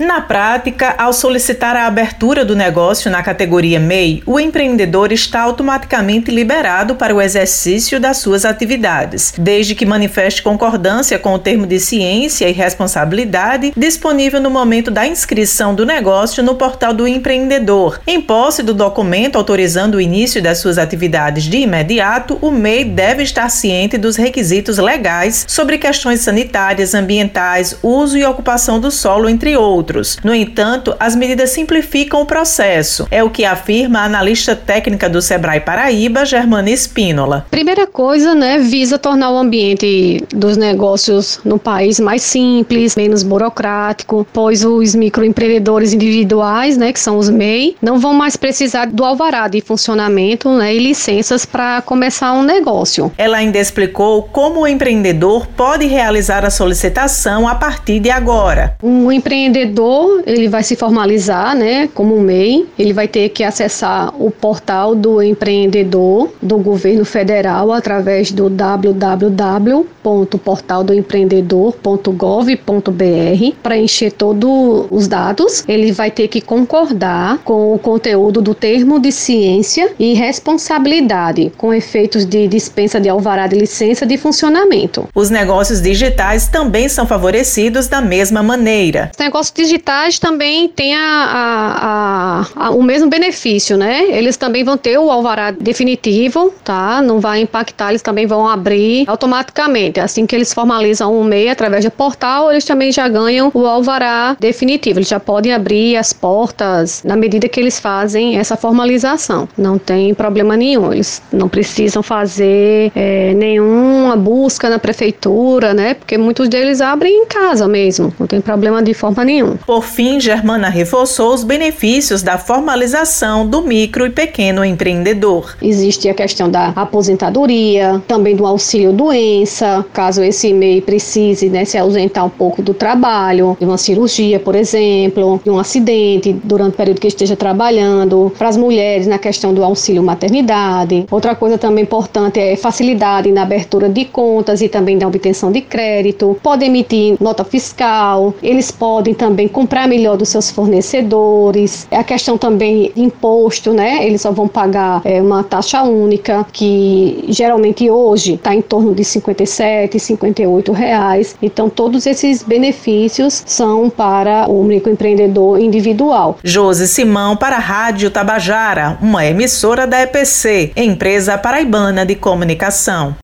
Na prática, ao solicitar a abertura do negócio na categoria MEI, o empreendedor está automaticamente liberado para o exercício das suas atividades, desde que manifeste concordância com o termo de ciência e responsabilidade disponível no momento da inscrição do negócio no portal do empreendedor. Em posse do documento autorizando o início das suas atividades de imediato, o MEI deve estar ciente dos requisitos legais sobre questões sanitárias, ambientais, uso e ocupação do solo, entre outros outros. No entanto, as medidas simplificam o processo, é o que afirma a analista técnica do Sebrae Paraíba, Germana Espínola. Primeira coisa, né, visa tornar o ambiente dos negócios no país mais simples, menos burocrático, pois os microempreendedores individuais, né, que são os MEI, não vão mais precisar do alvará de funcionamento né, e licenças para começar um negócio. Ela ainda explicou como o empreendedor pode realizar a solicitação a partir de agora. Um empreendedor empreendedor, ele vai se formalizar, né, como MEI, ele vai ter que acessar o portal do empreendedor do governo federal através do www.portaldoempreendedor.gov.br, preencher todos os dados, ele vai ter que concordar com o conteúdo do termo de ciência e responsabilidade, com efeitos de dispensa de alvará de licença de funcionamento. Os negócios digitais também são favorecidos da mesma maneira. Os negócios digitais também têm a, a, a, o mesmo benefício, né? Eles também vão ter o alvará definitivo, tá? Não vai impactar, eles também vão abrir automaticamente. Assim que eles formalizam o MEI através do portal, eles também já ganham o alvará definitivo. Eles já podem abrir as portas na medida que eles fazem essa formalização. Não tem problema nenhum. Eles não precisam fazer é, nenhuma busca na prefeitura, né? Porque muitos deles abrem em casa mesmo. Não tem problema de forma nenhuma. Por fim, Germana reforçou os benefícios da formalização do micro e pequeno empreendedor. Existe a questão da aposentadoria, também do auxílio doença, caso esse MEI precise né, se ausentar um pouco do trabalho, de uma cirurgia, por exemplo, de um acidente durante o período que esteja trabalhando. Para as mulheres, na questão do auxílio maternidade. Outra coisa também importante é facilidade na abertura de contas e também na obtenção de crédito. Pode emitir nota fiscal, eles podem também também comprar melhor dos seus fornecedores. A questão também de imposto, né? Eles só vão pagar é, uma taxa única, que geralmente hoje está em torno de 57, 58 reais. Então, todos esses benefícios são para o microempreendedor individual. Josi Simão para a Rádio Tabajara, uma emissora da EPC, empresa paraibana de comunicação.